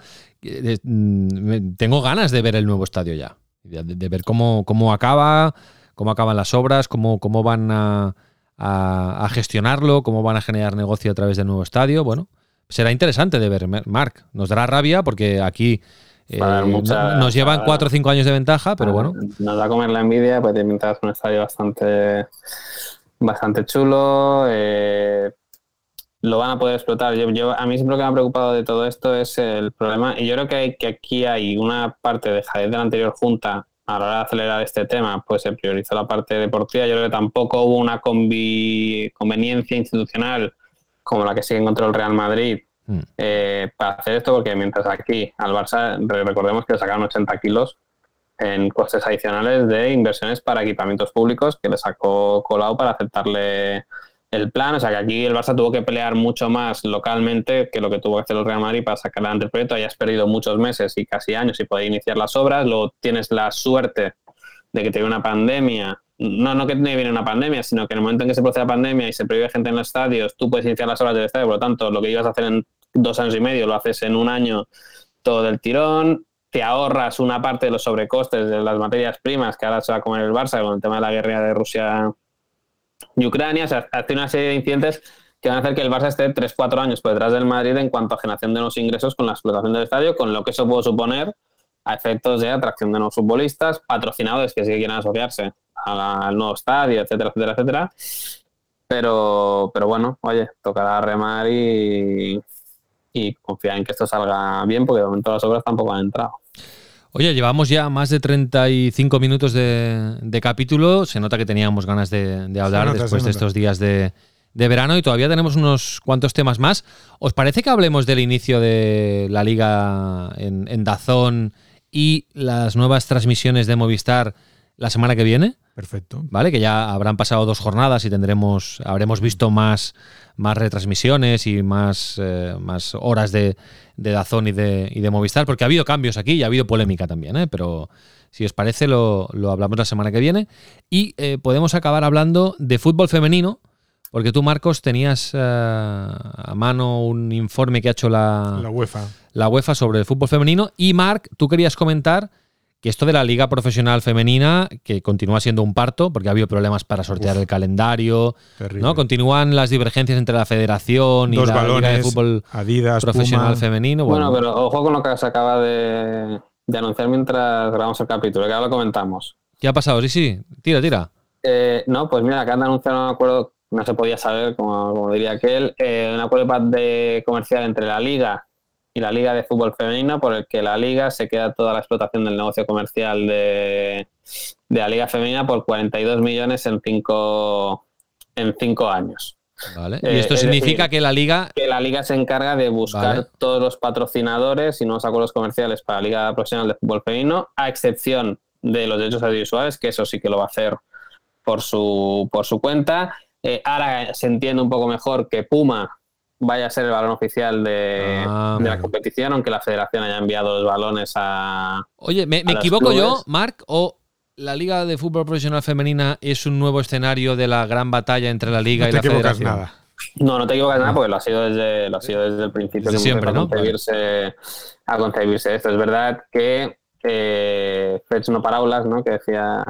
mm, tengo ganas de ver el nuevo estadio ya, de, ver cómo, cómo acaba, cómo acaban las obras, cómo, cómo van a, a, gestionarlo, cómo van a generar negocio a través del nuevo estadio. Bueno, será interesante de ver, Marc. Nos dará rabia porque aquí eh, nos llevan cuatro o cinco años de ventaja, pero bueno. Nos da a comer la envidia, pues te pintas un estadio bastante, bastante chulo. Eh, lo van a poder explotar. Yo, a mí siempre lo que me ha preocupado de todo esto es el problema, y yo creo que, hay, que aquí hay una parte de de la anterior junta a la hora de acelerar este tema, pues se priorizó la parte deportiva. Yo creo que tampoco hubo una conveniencia institucional como la que sigue en contra el Real Madrid Mm. Eh, para hacer esto, porque mientras aquí al Barça, recordemos que le sacaron 80 kilos en costes adicionales de inversiones para equipamientos públicos que le sacó Colau para aceptarle el plan. O sea que aquí el Barça tuvo que pelear mucho más localmente que lo que tuvo que hacer el Real Madrid para sacar adelante el proyecto. Hayas perdido muchos meses y casi años y poder iniciar las obras. Luego tienes la suerte de que te viene una pandemia. No, no que te viene una pandemia, sino que en el momento en que se procede la pandemia y se prohíbe gente en los estadios, tú puedes iniciar las obras del estadio. Por lo tanto, lo que ibas a hacer en dos años y medio, lo haces en un año todo el tirón, te ahorras una parte de los sobrecostes de las materias primas que ahora se va a comer el Barça con el tema de la guerra de Rusia y Ucrania. O sea, hace una serie de incidentes que van a hacer que el Barça esté 3-4 años por detrás del Madrid en cuanto a generación de nuevos ingresos con la explotación del estadio, con lo que eso puede suponer a efectos de atracción de nuevos futbolistas, patrocinadores que sí que quieran asociarse al nuevo estadio, etcétera, etcétera, etcétera. Pero, pero bueno, oye, tocará remar y, y confiar en que esto salga bien, porque de momento las obras tampoco han entrado. Oye, llevamos ya más de 35 minutos de, capítulo. Se nota que teníamos ganas de, hablar después de estos días de, verano y todavía tenemos unos cuantos temas más. ¿Os parece que hablemos del inicio de la liga en, en Dazón y las nuevas transmisiones de Movistar la semana que viene? Perfecto. ¿Vale? Que ya habrán pasado dos jornadas y tendremos, habremos visto más más retransmisiones y más, eh, más horas de, de Dazón y de, y de Movistar, porque ha habido cambios aquí y ha habido polémica también, ¿eh? pero si os parece lo, hablamos la semana que viene. Y eh, podemos acabar hablando de fútbol femenino, porque tú, Marcos, tenías a mano un informe que ha hecho la, la UEFA. la UEFA sobre el fútbol femenino. Y, Marc, tú querías comentar que esto de la liga profesional femenina, que continúa siendo un parto, porque ha habido problemas para sortear el calendario, ¿no? Continúan las divergencias entre la federación y la liga de fútbol Adidas, profesional femenino. Bueno. pero ojo con lo que se acaba de, anunciar mientras grabamos el capítulo, que ahora lo comentamos. ¿Qué ha pasado? Sí, sí, tira, tira. Eh, no, pues mira, acaban de anunciar un acuerdo, no se podía saber, como, diría aquel, eh, un acuerdo de comercial entre la liga y la Liga de Fútbol Femenino, por el que la Liga se queda toda la explotación del negocio comercial de, la Liga Femenina por 42 millones en cinco, en cinco años. Vale. Y esto eh, significa que la liga. Que la liga se encarga de buscar todos los patrocinadores y nuevos acuerdos comerciales para la Liga Profesional de Fútbol Femenino, a excepción de los derechos audiovisuales, que eso sí que lo va a hacer por su, por su cuenta. Eh, ahora se entiende un poco mejor que Puma vaya a ser el balón oficial de, Ah, de la competición, aunque la federación haya enviado los balones a... Oye, ¿me, me a los equivoco yo, clubes. Marc? ¿O la Liga de Fútbol Profesional Femenina es un nuevo escenario de la gran batalla entre la Liga No y te la equivocas Federación? nada. No, no te equivocas nada porque lo ha sido desde, lo ha sido desde el principio Desde que siempre, empezó ¿no? a concebirse, a concebirse esto. Es verdad que eh, Fets no paraulas, ¿no? Que decía,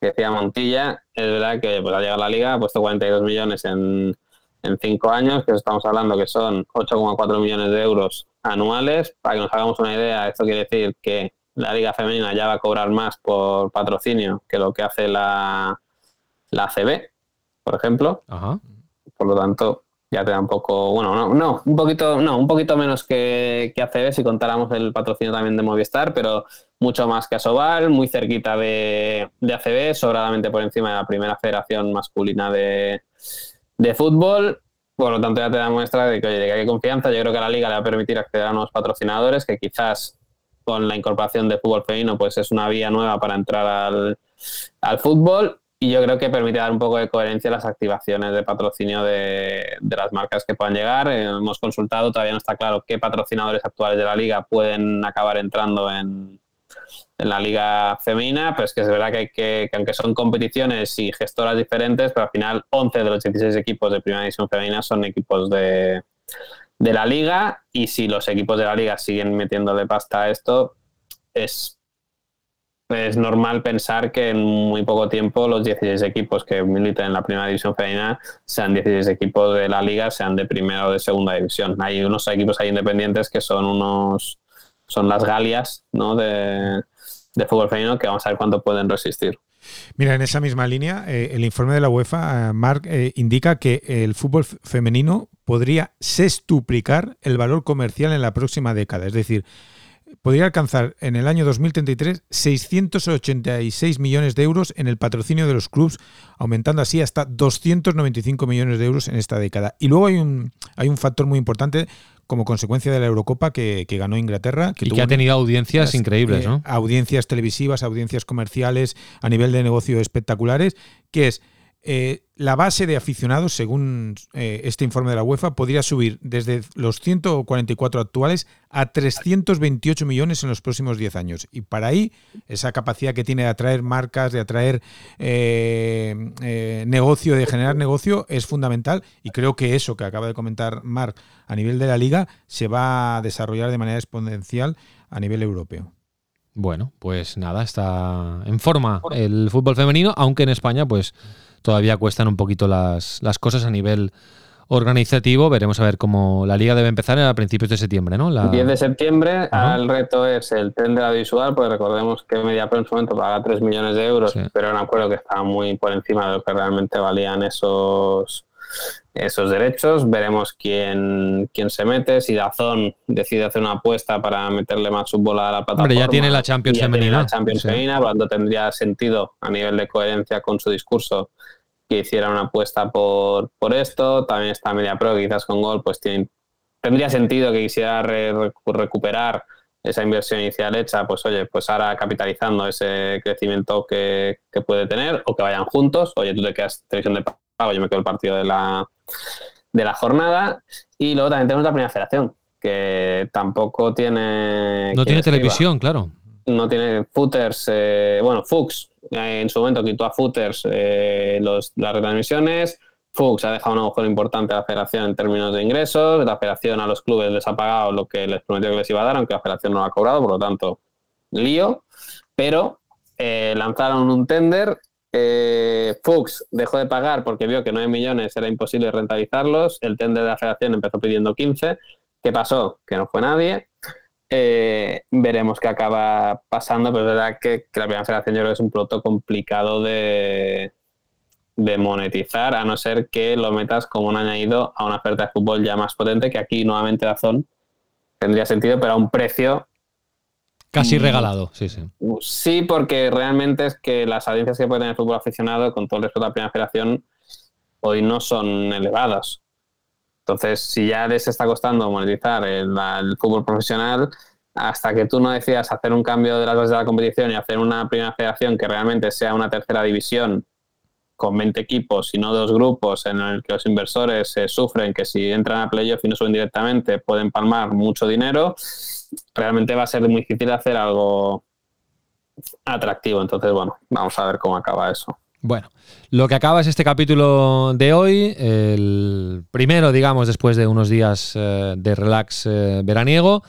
que decía Montilla, es verdad que pues, ha llegado a la liga, ha puesto 42 millones en, en cinco años, que estamos hablando que son 8,4 millones de euros anuales. Para que nos hagamos una idea, esto quiere decir que la liga femenina ya va a cobrar más por patrocinio que lo que hace la, la ACB, por ejemplo Ajá. por lo tanto ya te da un poco bueno no, no un poquito no un poquito menos que, que ACB si contáramos el patrocinio también de Movistar pero mucho más que Asobal muy cerquita de, de ACB sobradamente por encima de la primera federación masculina de, de fútbol por lo tanto ya te da muestra de que, oye, de que hay confianza yo creo que la liga le va a permitir acceder a nuevos patrocinadores que quizás con la incorporación de fútbol femenino pues es una vía nueva para entrar al, al fútbol y yo creo que permite dar un poco de coherencia a las activaciones de patrocinio de, de las marcas que puedan llegar. Eh, hemos consultado, todavía no está claro qué patrocinadores actuales de la liga pueden acabar entrando en, en la liga femenina, pero es que es verdad que, que, que aunque son competiciones y gestoras diferentes, pero al final 11 de los 16 equipos de primera división femenina son equipos de, de la liga y si los equipos de la liga siguen metiéndole pasta a esto, es es normal pensar que en muy poco tiempo los 16 equipos que militan en la primera división femenina sean 16 equipos de la liga, sean de primera o de segunda división. Hay unos equipos ahí independientes que son unos son las galias ¿no? de, de fútbol femenino que vamos a ver cuánto pueden resistir. Mira, en esa misma línea, eh, el informe de la UEFA, eh, Marc, eh, indica que el fútbol femenino podría sextuplicar el valor comercial en la próxima década. Es decir, podría alcanzar en el año 2033 686 millones de euros en el patrocinio de los clubes, aumentando así hasta 295 millones de euros en esta década. Y luego hay un, hay un factor muy importante como consecuencia de la Eurocopa que, que ganó Inglaterra. y tuvo que ha tenido audiencias increíbles, eh, ¿no? Audiencias televisivas, audiencias comerciales, a nivel de negocio espectaculares, que es eh, la base de aficionados, según eh, este informe de la UEFA, podría subir desde los 144 actuales a 328 millones en los próximos 10 años. Y para ahí, esa capacidad que tiene de atraer marcas, de atraer eh, negocio, de generar negocio, es fundamental. Y creo que eso que acaba de comentar Marc a nivel de la liga se va a desarrollar de manera exponencial a nivel europeo. Bueno, pues nada, está en forma el fútbol femenino, aunque en España pues todavía cuestan un poquito las, las cosas a nivel organizativo. Veremos a ver cómo la liga debe empezar a principios de septiembre, ¿no? La- 10 de septiembre, Ajá. el reto es el tren de la visual, pues recordemos que MediaPro en su momento paga 3 millones de euros, Sí. pero era un acuerdo que estaba muy por encima de lo que realmente valían esos esos derechos. Veremos quién, quién se mete, si Dazón decide hacer una apuesta para meterle más fútbol a la plataforma. Hombre, ya tiene la Champions ya tiene femenina. la Champions Sí. femenina, por lo tanto tendría sentido a nivel de coherencia con su discurso que hiciera una apuesta por, por esto. También está MediaPro, que quizás con gol, pues tiene, tendría sentido que quisiera re- recu- recuperar esa inversión inicial hecha, pues oye, pues ahora capitalizando ese crecimiento que, que puede tener, o que vayan juntos, oye, tú te quedas televisión de pago, yo me quedo el partido de la, de la jornada, y luego también tenemos la primera federación, que tampoco tiene... no tiene escriba. televisión, claro. no tiene footers, eh, bueno, Fuchs eh, en su momento quitó a footers eh, los, las retransmisiones, Fuchs ha dejado un agujero importante a la federación en términos de ingresos, la federación a los clubes les ha pagado lo que les prometió que les iba a dar, aunque la federación no lo ha cobrado, por lo tanto, lío, pero eh, lanzaron un tender, eh, Fuchs dejó de pagar porque vio que 9 millones era imposible rentabilizarlos, el tender de la federación empezó pidiendo 15, ¿qué pasó? Que no fue nadie, eh, veremos qué acaba pasando, pero es verdad que, que la primera federación yo creo es un producto complicado de, de monetizar, a no ser que lo metas como un añadido a una oferta de fútbol ya más potente, que aquí nuevamente Dazón tendría sentido, pero a un precio Casi Mm. regalado, sí, sí. Sí, porque realmente es que las audiencias que puede tener el fútbol aficionado, con todo el respeto a la primera federación, hoy no son elevadas. Entonces, si ya les está costando monetizar el, el fútbol profesional, hasta que tú no decidas hacer un cambio de las bases de la competición y hacer una primera federación que realmente sea una tercera división con 20 equipos y no dos grupos en el que los inversores eh, sufren que si entran a playoff y no suben directamente pueden palmar mucho dinero, realmente va a ser muy difícil hacer algo atractivo. Entonces, bueno, vamos a ver cómo acaba eso. Bueno, lo que acaba es este capítulo de hoy, el primero, digamos, después de unos días eh, de relax eh, veraniego,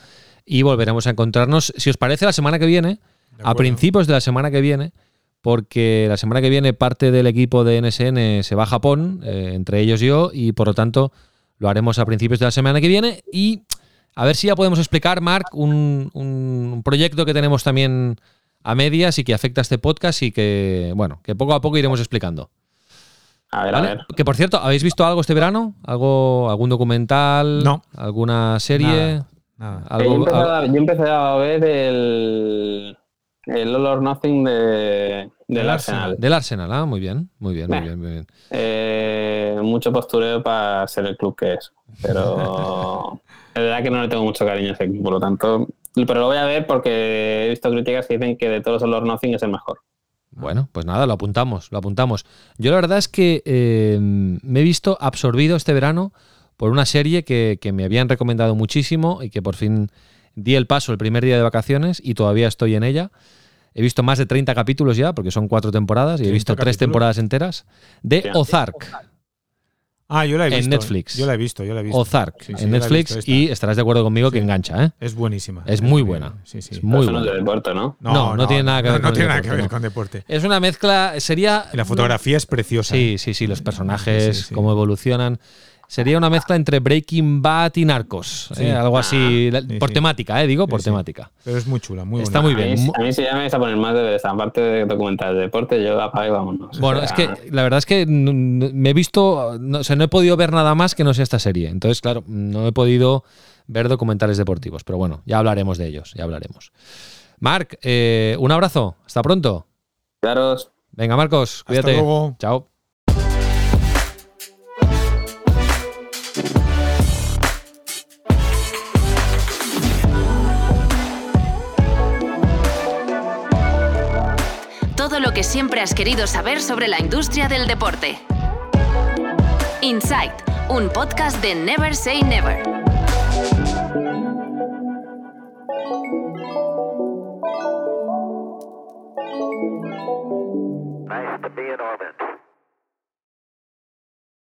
y volveremos a encontrarnos, si os parece, la semana que viene, a principios de la semana que viene, porque la semana que viene parte del equipo de NSN se va a Japón, eh, entre ellos yo, y por lo tanto lo haremos a principios de la semana que viene. Y a ver si ya podemos explicar, Mark, un, un proyecto que tenemos también a medias y que afecta a este podcast y que, bueno, que poco a poco iremos explicando. A ver, a ver. Que por cierto, ¿habéis visto algo este verano? ¿Algo, ¿Algún documental? No. ¿Alguna serie? Nada. Algo- yo, empecé a, yo empecé a ver el, el All or Nothing de, del Arsenal. Del Arsenal, ah, muy bien, muy bien, muy bien, muy bien. Eh, mucho postureo para ser el club que es. Pero [LAUGHS] es verdad que no le tengo mucho cariño a ese equipo, por lo tanto. Pero lo voy a ver porque he visto críticas que dicen que de todos los Nothing es el mejor. Bueno, pues nada, lo apuntamos, lo apuntamos. Yo la verdad es que eh, me he visto absorbido este verano por una serie que, que me habían recomendado muchísimo y que por fin di el paso el primer día de vacaciones y todavía estoy en ella. He visto más de 30 capítulos ya, porque son cuatro temporadas, y he 30 visto tres temporadas enteras, de. Ozark. Ah, yo la he En visto. Netflix. Yo la he visto, yo la he visto. Ozark Sí, sí, en Netflix visto, y esta. estarás de acuerdo conmigo que engancha, ¿eh? Es buenísima. Es muy buena. Sí, sí. Es muy no buena. de deporte, ¿no? No, no tiene nada que ver no, con tiene nada deporte, que ver no. con deporte. Es una mezcla, sería... Y la fotografía es preciosa. Sí, sí, sí, los personajes, Sí, sí, sí. cómo evolucionan. Sería una mezcla entre Breaking Bad y Narcos. Sí. ¿eh? Algo así, Sí, por sí. temática, ¿eh? digo, por Sí, sí. temática. Pero es muy chula, muy Está bonita. muy A bien. mí, mu- a mí si ya me vais a poner más deberes, aparte de documentales de deporte, yo apague y vámonos. Bueno, O es que la verdad es que me he visto, no, o sea, no he podido ver nada más que no sea esta serie. Entonces, claro, no he podido ver documentales deportivos. Pero bueno, ya hablaremos de ellos, ya hablaremos. Marc, eh, un abrazo. Hasta pronto. Cuidaros. Venga, Marcos, Hasta cuídate. luego. Chao. Que siempre has querido saber sobre la industria del deporte. Insight, un podcast de Never Say Never. Nice orbit.